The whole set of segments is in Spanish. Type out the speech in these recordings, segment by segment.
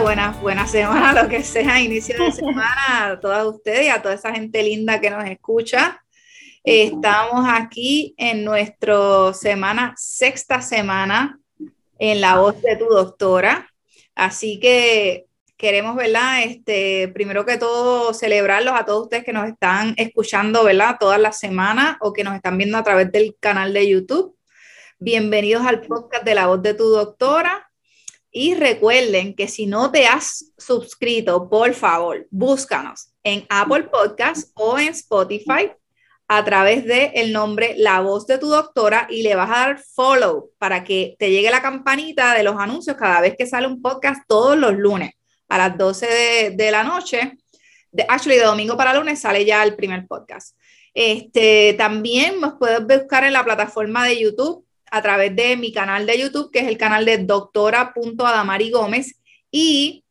Buenas, buenas semanas, lo que sea, inicio de semana a todas ustedes y a toda esa gente linda que nos escucha. Estamos aquí en nuestra semana, sexta semana, en la voz de tu doctora. Así que queremos, ¿verdad? Este, primero que todo, celebrarlos a todos ustedes que nos están escuchando, ¿verdad? Todas las semanas o que nos están viendo a través del canal de YouTube. Bienvenidos al podcast de la voz de tu doctora. Y recuerden que si no te has suscrito, por favor, búscanos en Apple Podcast o en Spotify a través de el nombre La Voz de tu Doctora y le vas a dar follow para que te llegue la campanita de los anuncios cada vez que sale un podcast todos los lunes a las 12 de, de la noche. De, actually, de domingo para lunes sale ya el primer podcast. Este, también nos puedes buscar en la plataforma de YouTube a través de mi canal de YouTube, que es el canal de doctora.adamari Gómez, y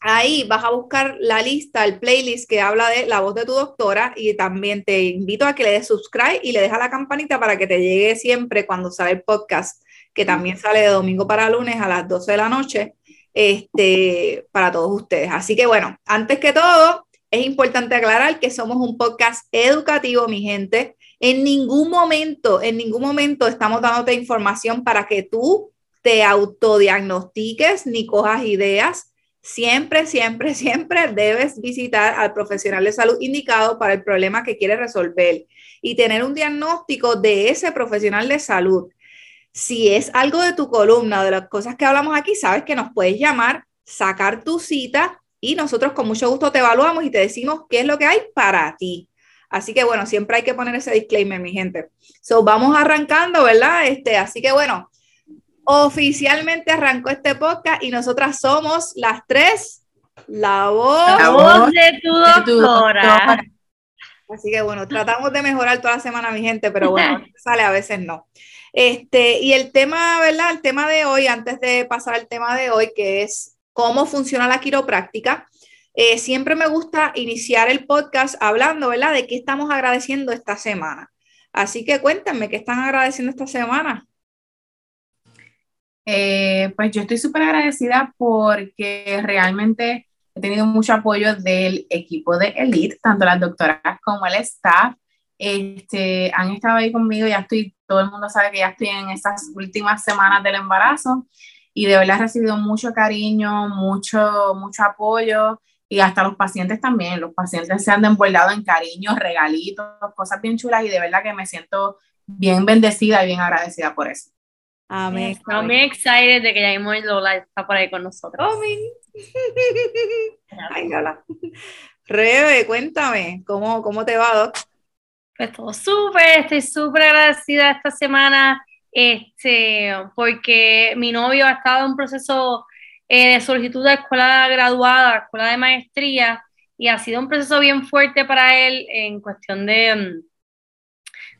ahí vas a buscar la lista, el playlist que habla de la voz de tu doctora, y también te invito a que le des subscribe y le dejas la campanita para que te llegue siempre cuando sale el podcast, que también sale de domingo para lunes a las 12 de la noche, este, para todos ustedes. Así que bueno, antes que todo, es importante aclarar que somos un podcast educativo, mi gente en ningún momento, en ningún momento estamos dándote información para que tú te autodiagnostiques ni cojas ideas. Siempre, siempre, siempre debes visitar al profesional de salud indicado para el problema que quieres resolver y tener un diagnóstico de ese profesional de salud. Si es algo de tu columna, de las cosas que hablamos aquí, sabes que nos puedes llamar, sacar tu cita y nosotros con mucho gusto te evaluamos y te decimos qué es lo que hay para ti. Así que bueno, siempre hay que poner ese disclaimer, mi gente. So, vamos arrancando, ¿verdad? Este, así que bueno, oficialmente arrancó este podcast y nosotras somos las tres, la voz, de tu doctora. Así que bueno, tratamos de mejorar toda la semana, mi gente, pero bueno, sale a veces no. Este, y el tema, ¿verdad? El tema de hoy, antes de pasar al tema de hoy, que es cómo funciona la quiropráctica, eh, siempre me gusta iniciar el podcast hablando, ¿verdad?, de qué estamos agradeciendo esta semana. Así que cuéntame, ¿qué están agradeciendo esta semana? Eh, pues yo estoy súper agradecida porque realmente he tenido mucho apoyo del equipo de Elite, tanto las doctoras como el staff. Este, han estado ahí conmigo, ya estoy, todo el mundo sabe que ya estoy en estas últimas semanas del embarazo y de verdad he recibido mucho cariño, mucho, mucho apoyo y hasta los pacientes también, los pacientes se han envuelto en cariños, regalitos, cosas bien chulas y de verdad que me siento bien bendecida y bien agradecida por eso. Amén. Estoy muy excited de que ya mismo Lola está por ahí con nosotros. Amén. Ay, Lola. Rebe, cuéntame, ¿cómo, cómo te va, Doc? Pues todo súper, estoy súper agradecida esta semana, este, porque mi novio ha estado en un proceso eh, de solicitud de escuela graduada, escuela de maestría, y ha sido un proceso bien fuerte para él en cuestión de, mm,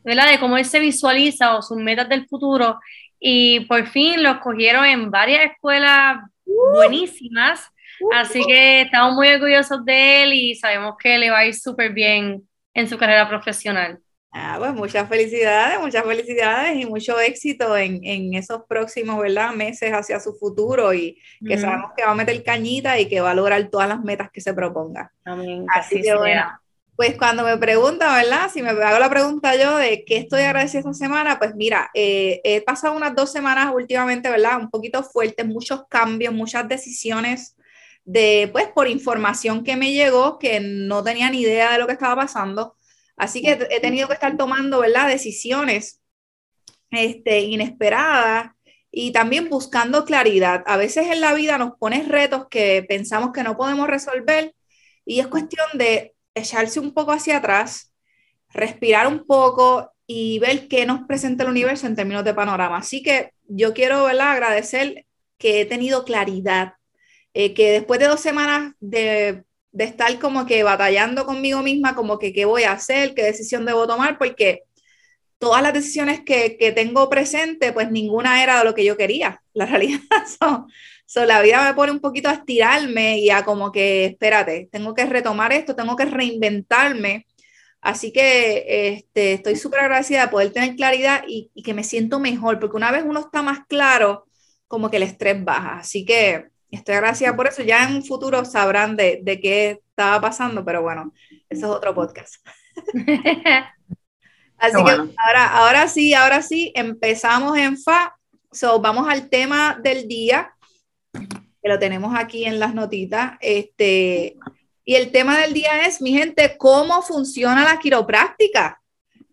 ¿verdad? de cómo él se visualiza o sus metas del futuro. Y por fin lo escogieron en varias escuelas buenísimas. Así que estamos muy orgullosos de él y sabemos que le va a ir súper bien en su carrera profesional. Ah, pues muchas felicidades, muchas felicidades y mucho éxito en, en esos próximos ¿verdad? meses hacia su futuro y que sabemos que va a meter cañita y que va a lograr todas las metas que se proponga. Amén. Así, que bueno, pues cuando me pregunta, ¿verdad? Si me hago la pregunta yo de qué estoy agradecida esta semana, pues mira, eh, he pasado unas dos semanas últimamente, ¿verdad? Un poquito fuertes, muchos cambios, muchas decisiones de, pues, por información que me llegó, que no tenía ni idea de lo que estaba pasando Así que he tenido que estar tomando, ¿verdad? Decisiones este, inesperadas y también buscando claridad. A veces en la vida nos pones retos que pensamos que no podemos resolver y es cuestión de echarse un poco hacia atrás, respirar un poco y ver qué nos presenta el universo en términos de panorama. Así que yo quiero ¿verdad? agradecer que he tenido claridad, eh, que después de dos semanas de de estar como que batallando conmigo misma, como que qué voy a hacer, qué decisión debo tomar, porque todas las decisiones que, que tengo presente, pues ninguna era lo que yo quería. La realidad son, son, la vida me pone un poquito a estirarme y a como que, espérate, tengo que retomar esto, tengo que reinventarme. Así que este, estoy súper agradecida de poder tener claridad y, y, que me siento mejor, porque una vez uno está más claro, como que el estrés baja. Así que estoy agradecida por eso. Ya en un futuro sabrán de, de qué estaba pasando, pero bueno, eso es otro podcast. Así que ahora, ahora sí, ahora sí, empezamos en FA. So, vamos al tema del día, que lo tenemos aquí en las notitas. Este, y el tema del día es, mi gente, cómo funciona la quiropráctica.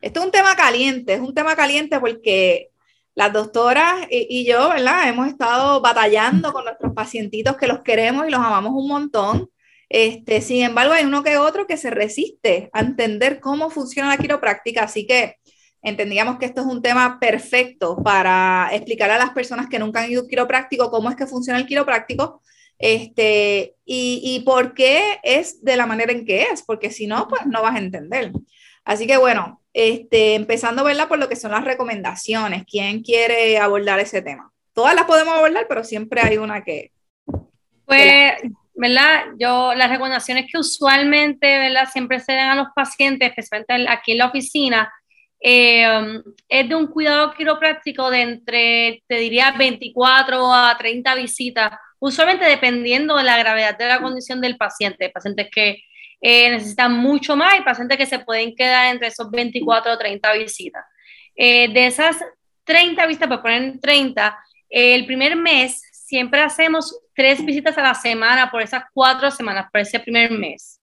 Esto es un tema caliente, es un tema caliente porque las doctoras y, yo, ¿verdad? Hemos estado batallando con nuestros pacientitos que los queremos y los amamos un montón. Este, sin embargo, hay uno que otro que se resiste a entender cómo funciona la quiropráctica, así que entendíamos que esto es un tema perfecto para explicar a las personas que nunca han ido a un quiropráctico cómo es que funciona el quiropráctico este, y, y por qué es de la manera en que es, porque si no, pues no vas a entender. Así que bueno, este, empezando ¿verdad? por lo que son las recomendaciones. ¿Quién quiere abordar ese tema? Todas las podemos abordar, pero siempre hay una que... Pues, ¿verdad? Yo, las recomendaciones que usualmente, ¿verdad? Siempre se dan a los pacientes, especialmente aquí en la oficina, eh, es de un cuidado quiropráctico de entre, te diría, 24 a 30 visitas, usualmente dependiendo de la gravedad de la condición del paciente. Pacientes que eh, necesitan mucho más y pacientes que se pueden quedar entre esos 24 o 30 visitas. Eh, de esas 30 visitas, por poner 30, el primer mes siempre hacemos tres visitas a la semana por esas cuatro semanas, por ese primer mes.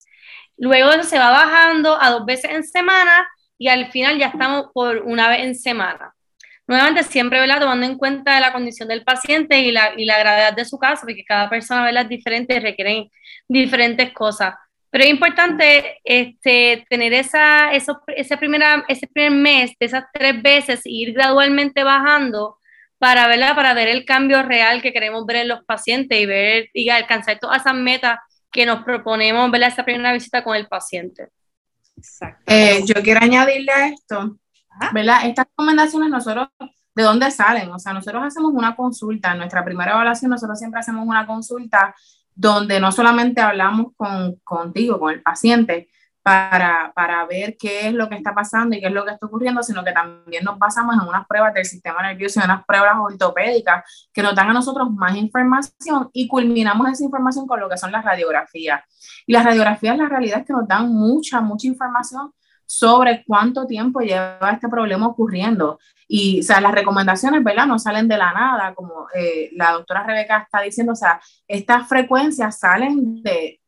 Luego se va bajando a dos veces en semana y al final ya estamos por una vez en semana. Nuevamente, siempre ¿verdad? tomando en cuenta la condición del paciente y la, y la gravedad de su caso, porque cada persona ¿verdad? es diferente y requieren diferentes cosas. Pero es importante este, tener esa, eso, ese, primera, ese primer mes de esas tres veces e ir gradualmente bajando para, ¿verdad? para ver el cambio real que queremos ver en los pacientes y ver y alcanzar todas esas metas que nos proponemos ver esa primera visita con el paciente. Eh, yo quiero añadirle a esto, ¿verdad? Estas recomendaciones nosotros, ¿de dónde salen? O sea, nosotros hacemos una consulta, en nuestra primera evaluación nosotros siempre hacemos una consulta donde no solamente hablamos con, contigo, con el paciente, para, para, ver qué es lo que está pasando y qué es lo que está ocurriendo, sino que también nos basamos en unas pruebas del sistema nervioso y unas pruebas ortopédicas que nos dan a nosotros más información y culminamos esa información con lo que son las radiografías. Y las radiografías, la realidad es que nos dan mucha, mucha información sobre cuánto tiempo lleva este problema ocurriendo. Y, o sea, las recomendaciones, ¿verdad? No salen de la nada, como eh, la doctora Rebeca está diciendo, o sea, estas frecuencias salen de,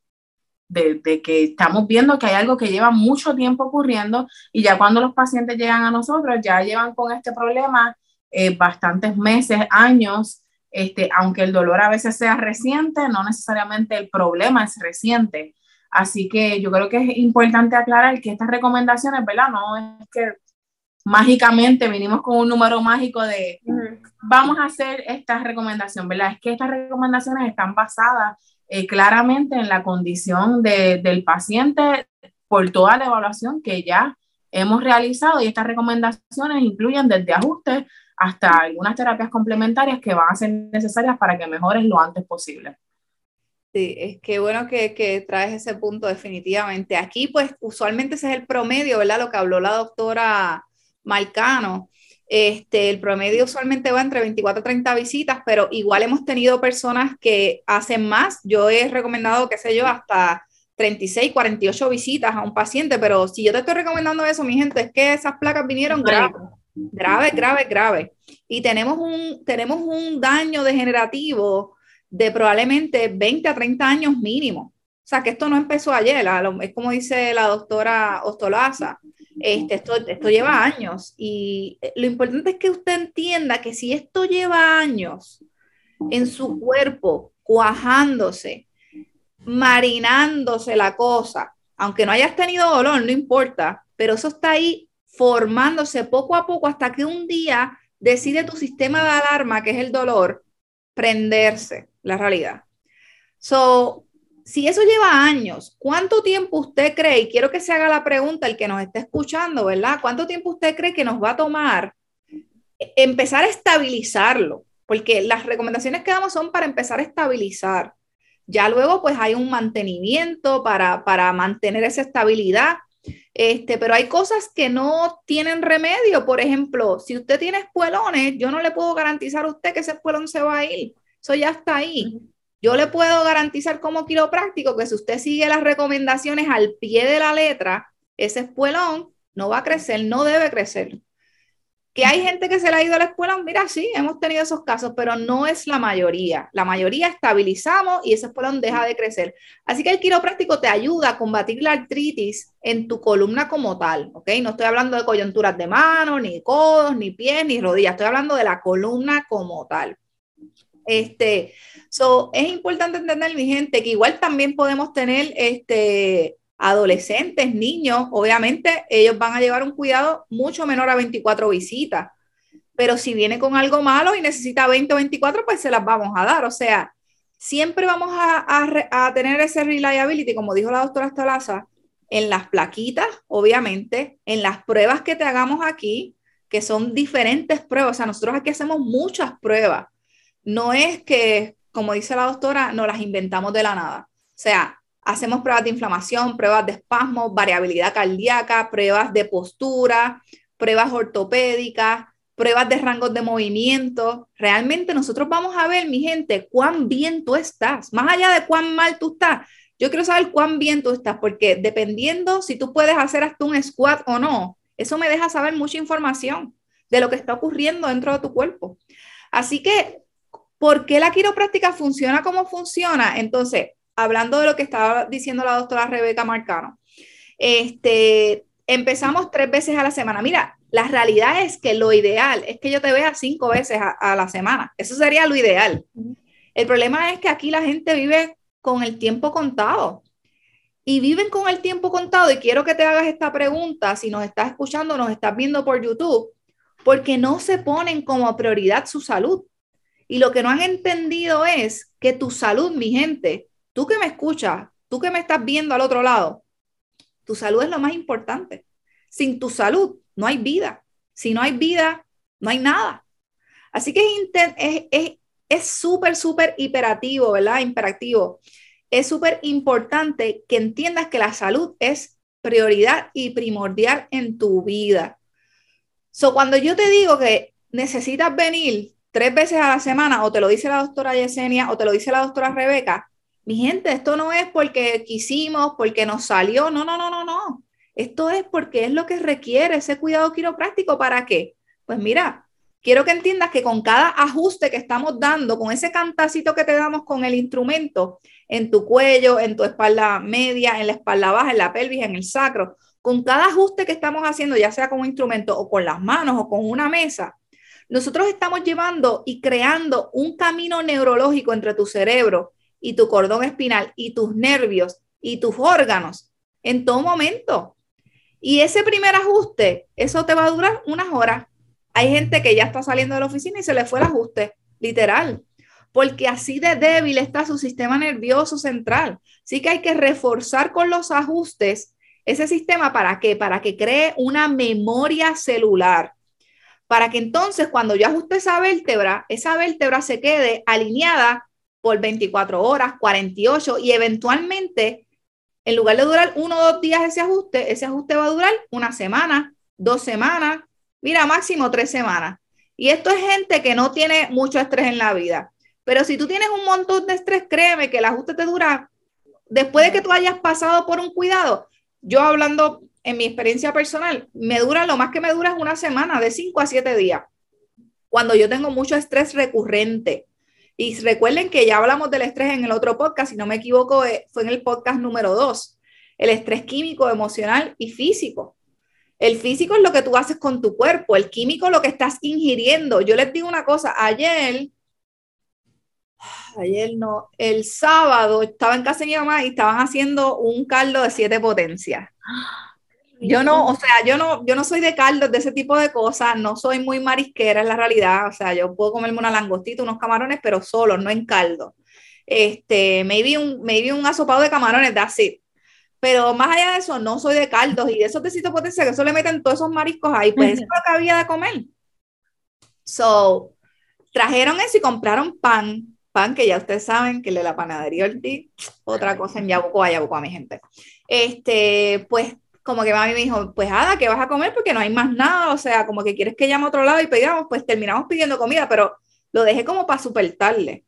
de, que estamos viendo que hay algo que lleva mucho tiempo ocurriendo y ya cuando los pacientes llegan a nosotros, ya llevan con este problema eh, bastantes meses, años, este, aunque el dolor a veces sea reciente, no necesariamente el problema es reciente. Así que yo creo que es importante aclarar que estas recomendaciones, ¿verdad? No es que mágicamente vinimos con un número mágico de vamos a hacer esta recomendación, ¿verdad? Es que estas recomendaciones están basadas eh, claramente en la condición del paciente por toda la evaluación que ya hemos realizado y estas recomendaciones incluyen desde ajustes hasta algunas terapias complementarias que van a ser necesarias para que mejores lo antes posible. Sí, es que bueno que, que, traes ese punto definitivamente. Aquí, pues, usualmente ese es el promedio, ¿verdad? Lo que habló la doctora Marcano. Este, el promedio usualmente va entre 24 y 30 visitas, pero igual hemos tenido personas que hacen más. Yo he recomendado, qué sé yo, hasta 36, 48 visitas a un paciente, pero si yo te estoy recomendando eso, mi gente, es que esas placas vinieron graves, grave, grave, grave. Y tenemos un, tenemos un daño degenerativo de probablemente 20 a 30 años mínimo. O sea, que esto no empezó ayer, es como dice la doctora Ostolaza, este, esto, esto lleva años y lo importante es que usted entienda que si esto lleva años en su cuerpo, cuajándose, marinándose la cosa, aunque no hayas tenido dolor, no importa, pero eso está ahí formándose poco a poco hasta que un día decide tu sistema de alarma, que es el dolor, prenderse la realidad. So, si eso lleva años, ¿cuánto tiempo usted cree, y quiero que se haga la pregunta el que nos está escuchando, ¿verdad? ¿Cuánto tiempo usted cree que nos va a tomar empezar a estabilizarlo? Porque las recomendaciones que damos son para empezar a estabilizar. Ya luego pues hay un mantenimiento para, para mantener esa estabilidad, Este, pero hay cosas que no tienen remedio. Por ejemplo, si usted tiene espuelones, yo no le puedo garantizar a usted que ese espuelón se va a ir. Eso ya está ahí. Yo le puedo garantizar como quiropráctico que si usted sigue las recomendaciones al pie de la letra, ese espuelón no va a crecer, no debe crecer. Que hay gente que se le ha ido a la escuela, mira, sí, hemos tenido esos casos, pero no es la mayoría. La mayoría estabilizamos y ese espuelón deja de crecer. Así que el quiropráctico te ayuda a combatir la artritis en tu columna como tal, ¿ok? No estoy hablando de coyunturas de manos, ni codos, ni pies, ni rodillas, estoy hablando de la columna como tal. Este, so, es importante entender, mi gente, que igual también podemos tener este, adolescentes, niños, obviamente ellos van a llevar un cuidado mucho menor a 24 visitas. Pero si viene con algo malo y necesita 20 o 24, pues se las vamos a dar. O sea, siempre vamos a, tener ese reliability, como dijo la doctora Estalaza, en las plaquitas, obviamente, en las pruebas que te hagamos aquí, que son diferentes pruebas. O sea, nosotros aquí hacemos muchas pruebas. No es que, como dice la doctora, nos las inventamos de la nada. O sea, Hacemos pruebas de inflamación, pruebas de espasmo, variabilidad cardíaca, pruebas de postura, pruebas ortopédicas, pruebas de rangos de movimiento. Realmente nosotros vamos a ver, mi gente, cuán bien tú estás. Más allá de cuán mal tú estás, yo quiero saber cuán bien tú estás, porque dependiendo si tú puedes hacer hasta un squat o no, eso me deja saber mucha información de lo que está ocurriendo dentro de tu cuerpo. Así que, ¿por qué la quiropráctica funciona como funciona? Entonces, hablando de lo que estaba diciendo la doctora Rebeca Marcano, este, empezamos tres veces a la semana. Mira, la realidad es que lo ideal es que yo te vea cinco veces a, la semana. Eso sería lo ideal. El problema es que aquí la gente vive con el tiempo contado. Y viven con el tiempo contado. Y quiero que te hagas esta pregunta si nos estás escuchando, nos estás viendo por YouTube, porque no se ponen como prioridad su salud. Y lo que no han entendido es que tu salud, mi gente, Tú que me escuchas, tú que me estás viendo al otro lado, tu salud es lo más importante. Sin tu salud no hay vida. Si no hay vida, no hay nada. Así que es súper, súper hiperativo, ¿verdad? Imperativo. Es súper importante que entiendas que la salud es prioridad y primordial en tu vida. So, cuando yo te digo que necesitas venir tres veces a la semana, o te lo dice la doctora Yesenia, o te lo dice la doctora Rebeca, mi gente, esto no es porque quisimos, porque nos salió, no, no, no, no, no. Esto es porque es lo que requiere ese cuidado quiropráctico. ¿Para qué? Pues mira, quiero que entiendas que con cada ajuste que estamos dando, con ese cantacito que te damos con el instrumento en tu cuello, en tu espalda media, en la espalda baja, en la pelvis, en el sacro, con cada ajuste que estamos haciendo, ya sea con un instrumento o con las manos o con una mesa, nosotros estamos llevando y creando un camino neurológico entre tu cerebro y tu cordón espinal y tus nervios y tus órganos en todo momento. Y ese primer ajuste, eso te va a durar unas horas. Hay gente que ya está saliendo de la oficina y se le fue el ajuste, literal, porque así de débil está su sistema nervioso central. Así que hay que reforzar con los ajustes ese sistema para qué? Para que cree una memoria celular. Para que entonces cuando yo ajuste esa vértebra, esa vértebra se quede alineada por 24 horas, 48 y eventualmente, en lugar de durar uno o dos días ese ajuste, ese ajuste va a durar una semana, dos semanas, mira, máximo tres semanas. Y esto es gente que no tiene mucho estrés en la vida. Pero si tú tienes un montón de estrés, créeme que el ajuste te dura, después de que tú hayas pasado por un cuidado, yo hablando en mi experiencia personal, me dura, lo más que me dura es una semana, de cinco a siete días. Cuando yo tengo mucho estrés recurrente, y recuerden que ya hablamos del estrés en el otro podcast, si no me equivoco, eh, fue en el podcast número dos, el estrés químico, emocional y físico. El físico es lo que tú haces con tu cuerpo, el químico lo que estás ingiriendo. Yo les digo una cosa, ayer, ayer no, el sábado estaba en casa de mi mamá y estaban haciendo un caldo de siete potencias. Yo no, o sea, yo no, yo no soy de caldos, de ese tipo de cosas, no soy muy marisquera en la realidad, o sea, yo puedo comerme una langostita, unos camarones, pero solo, no en caldo. Este, maybe un, maybe un asopado de camarones, that's it. Pero más allá de eso, no soy de caldos y de esos tecitos potencia que eso le meten todos esos mariscos ahí, pues eso es lo que había de comer. So, trajeron eso y compraron pan, pan que ya ustedes saben que el de la panadería Ortiz, otra cosa en Yabucoa, Yabucoa, mi gente. Este, pues como que mami me dijo, pues Ada, ¿qué vas a comer? Porque no hay más nada, o sea, como que quieres que llame a otro lado y pedamos, pues terminamos pidiendo comida, pero lo dejé como para super tarde.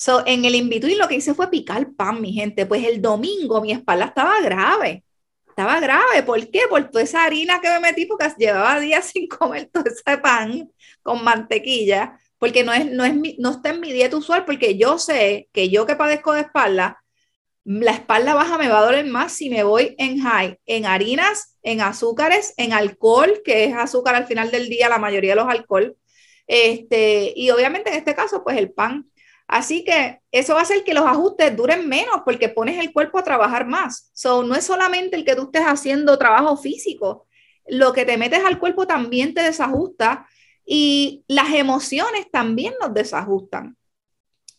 So, en el in lo que hice fue picar pan, mi gente. Pues el domingo mi espalda estaba grave. Estaba grave. ¿Por qué? Por toda esa harina que me metí, porque llevaba días sin comer todo ese pan con mantequilla, porque no, es, no, es no está en mi dieta usual, porque yo sé que yo que padezco de espalda, la espalda baja me va a doler más si me voy en high, en harinas, en azúcares, en alcohol, que es azúcar al final del día, la mayoría de los alcohol. Este, y obviamente en este caso, pues el pan. Así que eso va a hacer que los ajustes duren menos porque pones el cuerpo a trabajar más. So, no es solamente el que tú estés haciendo trabajo físico, lo que te metes al cuerpo también te desajusta y las emociones también nos desajustan.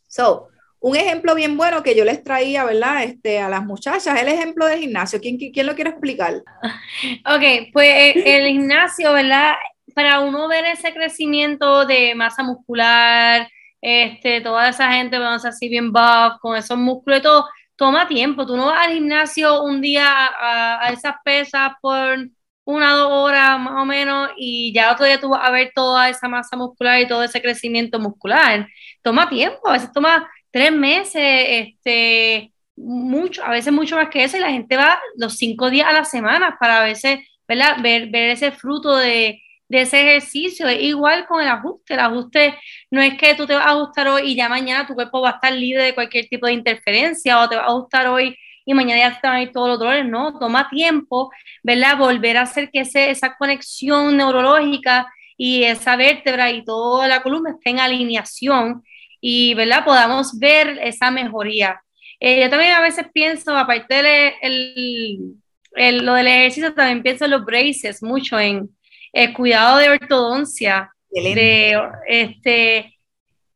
So, un ejemplo bien bueno que yo les traía, ¿verdad? Este, a las muchachas, el ejemplo del gimnasio. ¿Quién, quién lo quiere explicar? Ok, pues eh, el gimnasio, ¿verdad? Para uno ver ese crecimiento de masa muscular, este, toda esa gente, vamos así bien buff, con esos músculos y todo, toma tiempo. Tú no vas al gimnasio un día a, esas pesas por una dos horas más o menos y ya otro día tú vas a ver toda esa masa muscular y todo ese crecimiento muscular. Toma tiempo, a veces toma tres meses, este, mucho, a veces mucho más que eso y la gente va los cinco días a la semana para a veces, ¿verdad? Ver, ver ese fruto de, de ese ejercicio. Es igual con el ajuste. El ajuste no es que tú te vas a ajustar hoy y ya mañana tu cuerpo va a estar libre de cualquier tipo de interferencia o te va a ajustar hoy y mañana ya te van a ir todos los dolores. No, toma tiempo, ¿verdad? Volver a hacer que ese, esa conexión neurológica y esa vértebra y toda la columna esté en alineación y, ¿verdad? Podamos ver esa mejoría. Eh, yo también a veces pienso, aparte de el, lo del ejercicio, también pienso en los braces, mucho en el cuidado de ortodoncia. De, este,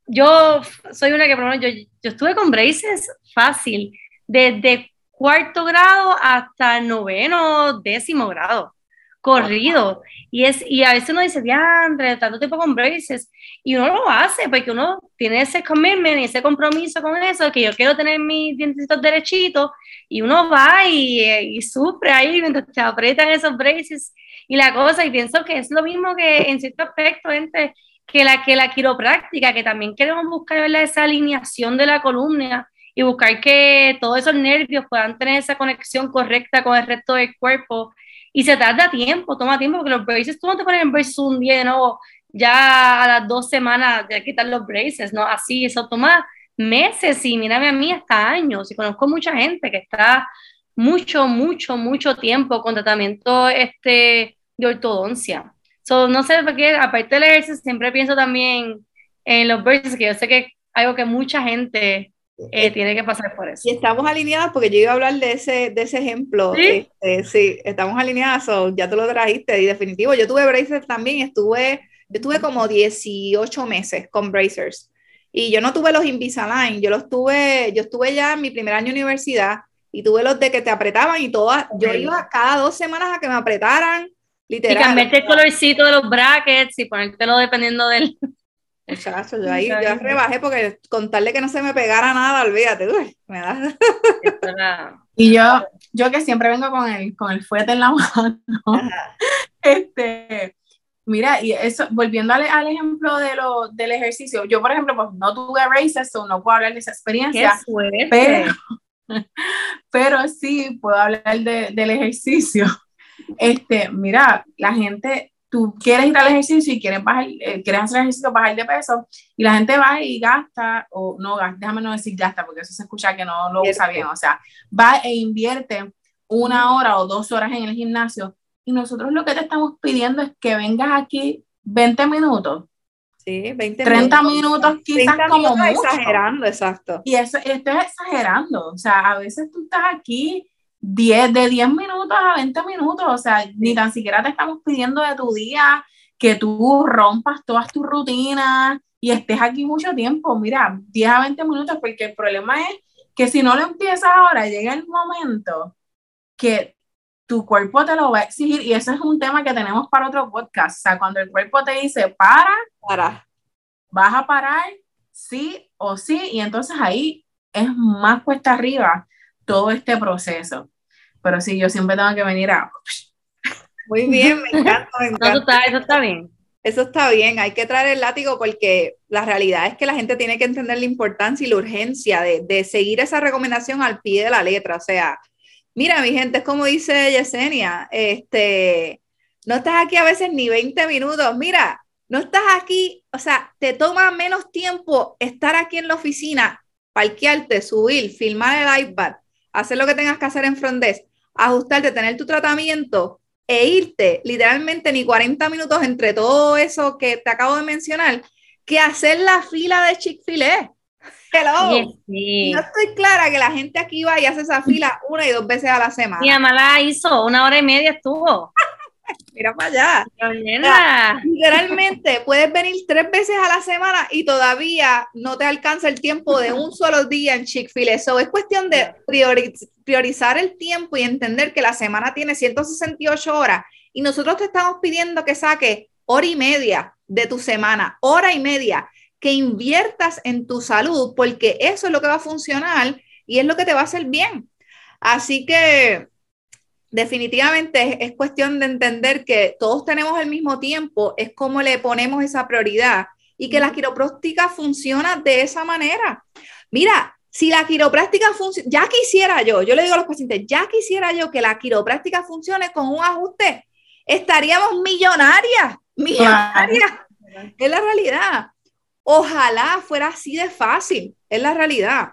yo soy una que, por ejemplo, yo, yo estuve con braces fácil, desde cuarto grado hasta noveno, décimo grado, corrido. Y, es, y a veces uno dice, Andre, tanto tiempo con braces, y uno lo hace porque uno tiene ese commitment y ese compromiso con eso, que yo quiero tener mis dientecitos derechitos, y uno va y, y sufre ahí mientras te aprietan esos braces y la cosa, y pienso que es lo mismo que en cierto aspecto entre que la, que la quiropráctica, que también queremos buscar esa alineación de la columna y buscar que todos esos nervios puedan tener esa conexión correcta con el resto del cuerpo. Y se tarda tiempo, toma tiempo, porque los braces, tú no te pones en braces un día de nuevo, ya a las dos semanas de quitar los braces, ¿no? Así, eso toma meses y mírame a mí hasta años. Y conozco mucha gente que está mucho, mucho, mucho tiempo con tratamiento este, de ortodoncia. So, no sé por qué, aparte del ejercicio, siempre pienso también en los braces, que yo sé que es algo que mucha gente eh, tiene que pasar por eso. Y estamos alineadas, porque yo iba a hablar de ese, de ese ejemplo. Sí, este, sí estamos alineadas, ya tú lo trajiste, y definitivo, yo tuve braces también, estuve, yo tuve como 18 meses con bracers. Y yo no tuve los Invisalign, yo los tuve, yo estuve ya en mi primer año de universidad y tuve los de que te apretaban y todas, yo iba cada dos semanas a que me apretaran, literal. Y cambiarte el colorcito de los brackets y ponértelo dependiendo del... Muchacho, yo ahí ya rebajé porque contarle que no se me pegara nada, olvídate, uy, me da. y yo, yo que siempre vengo con el, con el fuete en la mano, este, mira, y eso, volviendo al, al ejemplo de lo, del ejercicio, yo por ejemplo, pues no tuve races, o no puedo hablar de esa experiencia, pero, pero sí puedo hablar de, del ejercicio. Este, mira, la gente, tú quieres ir al ejercicio y quieres, bajar, eh, quieres hacer ejercicio, bajar de peso, y la gente va y gasta, o no gasta, déjame no decir gasta, porque eso se escucha que no lo usa bien, o sea, va e invierte una hora o dos horas en el gimnasio, y nosotros lo que te estamos pidiendo es que vengas aquí 20 minutos, Sí, 20 30 minutos, quizás como mucho. exagerando, exacto. Y eso, esto es exagerando, o sea, a veces tú estás aquí 10, de 10 minutos a 20 minutos, o sea, ni tan siquiera te estamos pidiendo de tu día que tú rompas todas tus rutinas y estés aquí mucho tiempo, mira, 10 a 20 minutos, porque el problema es que si no lo empiezas ahora, llega el momento que tu cuerpo te lo va a exigir y ese es un tema que tenemos para otro podcast. O sea, cuando el cuerpo te dice para, para. vas a parar, sí o sí, y entonces ahí es más cuesta arriba todo este proceso. Pero sí, yo siempre tengo que venir a... Muy bien, me encanta, me encanta. eso, está, eso está bien. Eso está bien, hay que traer el látigo porque la realidad es que la gente tiene que entender la importancia y la urgencia de, de seguir esa recomendación al pie de la letra. O sea, mira, mi gente, es como dice Yesenia, este, no estás aquí a veces ni 20 minutos. Mira, no estás aquí, o sea, te toma menos tiempo estar aquí en la oficina, parquearte, subir, filmar el iPad, hacer lo que tengas que hacer en Frondes, ajustarte, tener tu tratamiento e irte literalmente ni 40 minutos entre todo eso que te acabo de mencionar, que hacer la fila de Chick-fil-A. Hello. No estoy clara que la gente aquí va y hace esa fila una y dos veces a la semana. Mi mamá la hizo, una hora y media estuvo. Mira para allá. literalmente puedes venir tres veces a la semana y todavía no te alcanza el tiempo de un solo día en Chick-fil-A. Eso es cuestión de priorizar el tiempo y entender que la semana tiene 168 horas y nosotros te estamos pidiendo que saques hora y media de tu semana, hora y media, que inviertas en tu salud porque eso es lo que va a funcionar y es lo que te va a hacer bien. Así que definitivamente es, cuestión de entender que todos tenemos el mismo tiempo, es como le ponemos esa prioridad y que la quiropráctica funciona de esa manera. Mira, si la quiropráctica funciona, ya quisiera yo, yo le digo a los pacientes, ya quisiera yo que la quiropráctica funcione con un ajuste, estaríamos millonarias, millonarias. Es la realidad. Ojalá fuera así de fácil, es la realidad.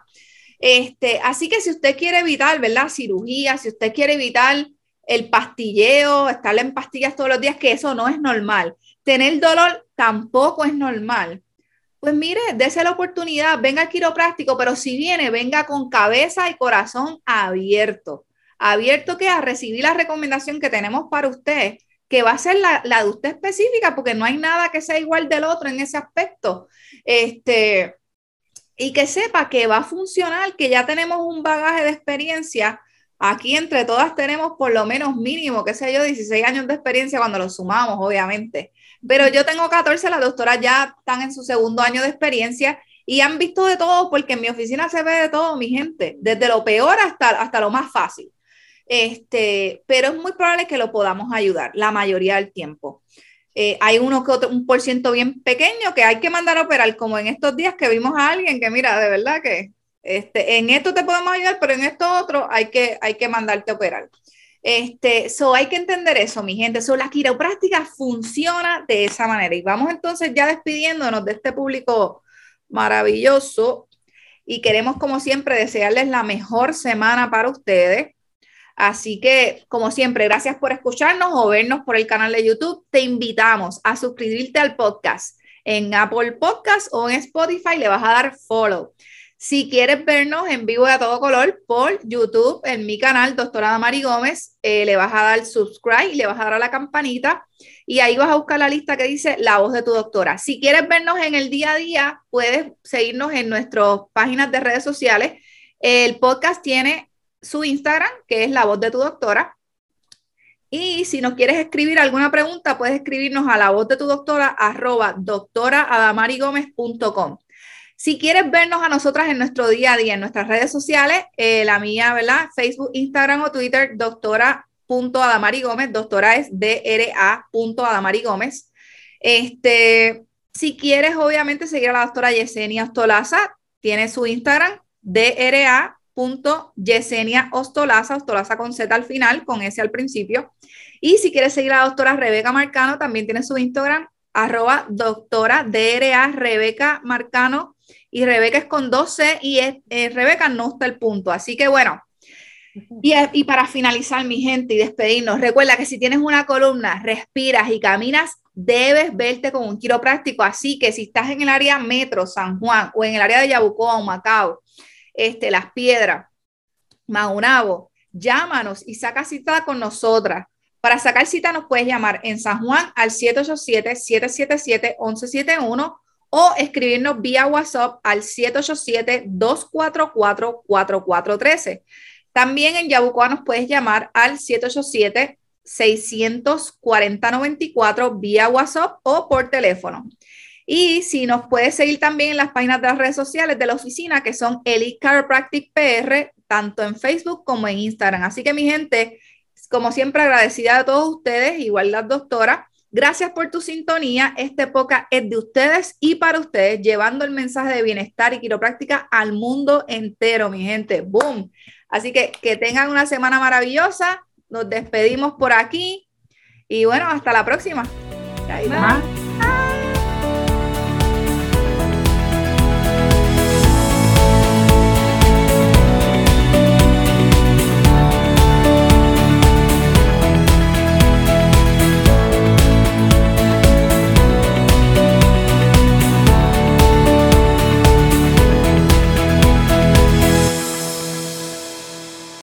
Este, así que si usted quiere evitar, ¿verdad? Cirugía, si usted quiere evitar el pastilleo, estar en pastillas todos los días, que eso no es normal. Tener dolor tampoco es normal. Pues mire, dése la oportunidad, venga al quiropráctico, pero si viene, venga con cabeza y corazón abierto. Abierto que a recibir la recomendación que tenemos para usted, que va a ser la, la de usted específica, porque no hay nada que sea igual del otro en ese aspecto. Este, y que sepa que va a funcionar, que ya tenemos un bagaje de experiencia. Aquí entre todas tenemos por lo menos mínimo, qué sé yo, 16 años de experiencia cuando lo sumamos, obviamente. Pero yo tengo 14, las doctoras ya están en su segundo año de experiencia y han visto de todo, porque en mi oficina se ve de todo, mi gente, desde lo peor hasta, hasta lo más fácil. Este, pero es muy probable que lo podamos ayudar la mayoría del tiempo. Eh, hay uno que otro, un por ciento bien pequeño que hay que mandar a operar, como en estos días que vimos a alguien que, mira, de verdad que este, en esto te podemos ayudar, pero en esto otro hay que, hay que mandarte a operar. Este, so hay que entender eso, mi gente. So, la quiropráctica funciona de esa manera. Y vamos entonces ya despidiéndonos de este público maravilloso. Y queremos, como siempre, desearles la mejor semana para ustedes. Así que, como siempre, gracias por escucharnos o vernos por el canal de YouTube. Te invitamos a suscribirte al podcast en Apple Podcast o en Spotify. Le vas a dar follow. Si quieres vernos en vivo y a todo color por YouTube, en mi canal, doctora Damari Gómez, eh, le vas a dar subscribe le vas a dar a la campanita y ahí vas a buscar la lista que dice La voz de tu doctora. Si quieres vernos en el día a día, puedes seguirnos en nuestras páginas de redes sociales. El podcast tiene su Instagram, que es la voz de tu doctora. Y si nos quieres escribir alguna pregunta, puedes escribirnos a la voz de tu doctora arroba doctoraadamarigomez.com. Si quieres vernos a nosotras en nuestro día a día, en nuestras redes sociales, eh, la mía, ¿verdad? Facebook, Instagram o Twitter, doctora.adamarigomez, doctora es dra.adamarigomez. Este, si quieres, obviamente, seguir a la doctora Yesenia Ostolaza, tiene su Instagram, dra punto Ostolaza, Ostolaza con Z al final, con S al principio. Y si quieres seguir a la doctora Rebeca Marcano, también tiene su Instagram, arroba doctora DRA Rebeca Marcano. Y Rebeca es con 12 y es, eh, Rebeca no está el punto. Así que bueno, y, y, para finalizar, mi gente, y despedirnos, recuerda que si tienes una columna, respiras y caminas, debes verte con un quiropráctico. Así que si estás en el área metro, San Juan, o en el área de Yabucoa o Macao, este, Las Piedras, Maunabo, llámanos y saca cita con nosotras. Para sacar cita nos puedes llamar en San Juan al 787-777-1171 o escribirnos vía WhatsApp al 787-244-4413. También en Yabucoa nos puedes llamar al 787 640-94 vía WhatsApp o por teléfono. Y si nos puedes seguir también en las páginas de las redes sociales de la oficina, que son Elite Chiropractic PR, tanto en Facebook como en Instagram. Así que mi gente, como siempre agradecida a todos ustedes, igual las doctoras. Gracias por tu sintonía. Este podcast es de ustedes y para ustedes, llevando el mensaje de bienestar y quiropráctica al mundo entero, mi gente. ¡Boom! Así que que tengan una semana maravillosa. Nos despedimos por aquí y bueno, hasta la próxima. Bye.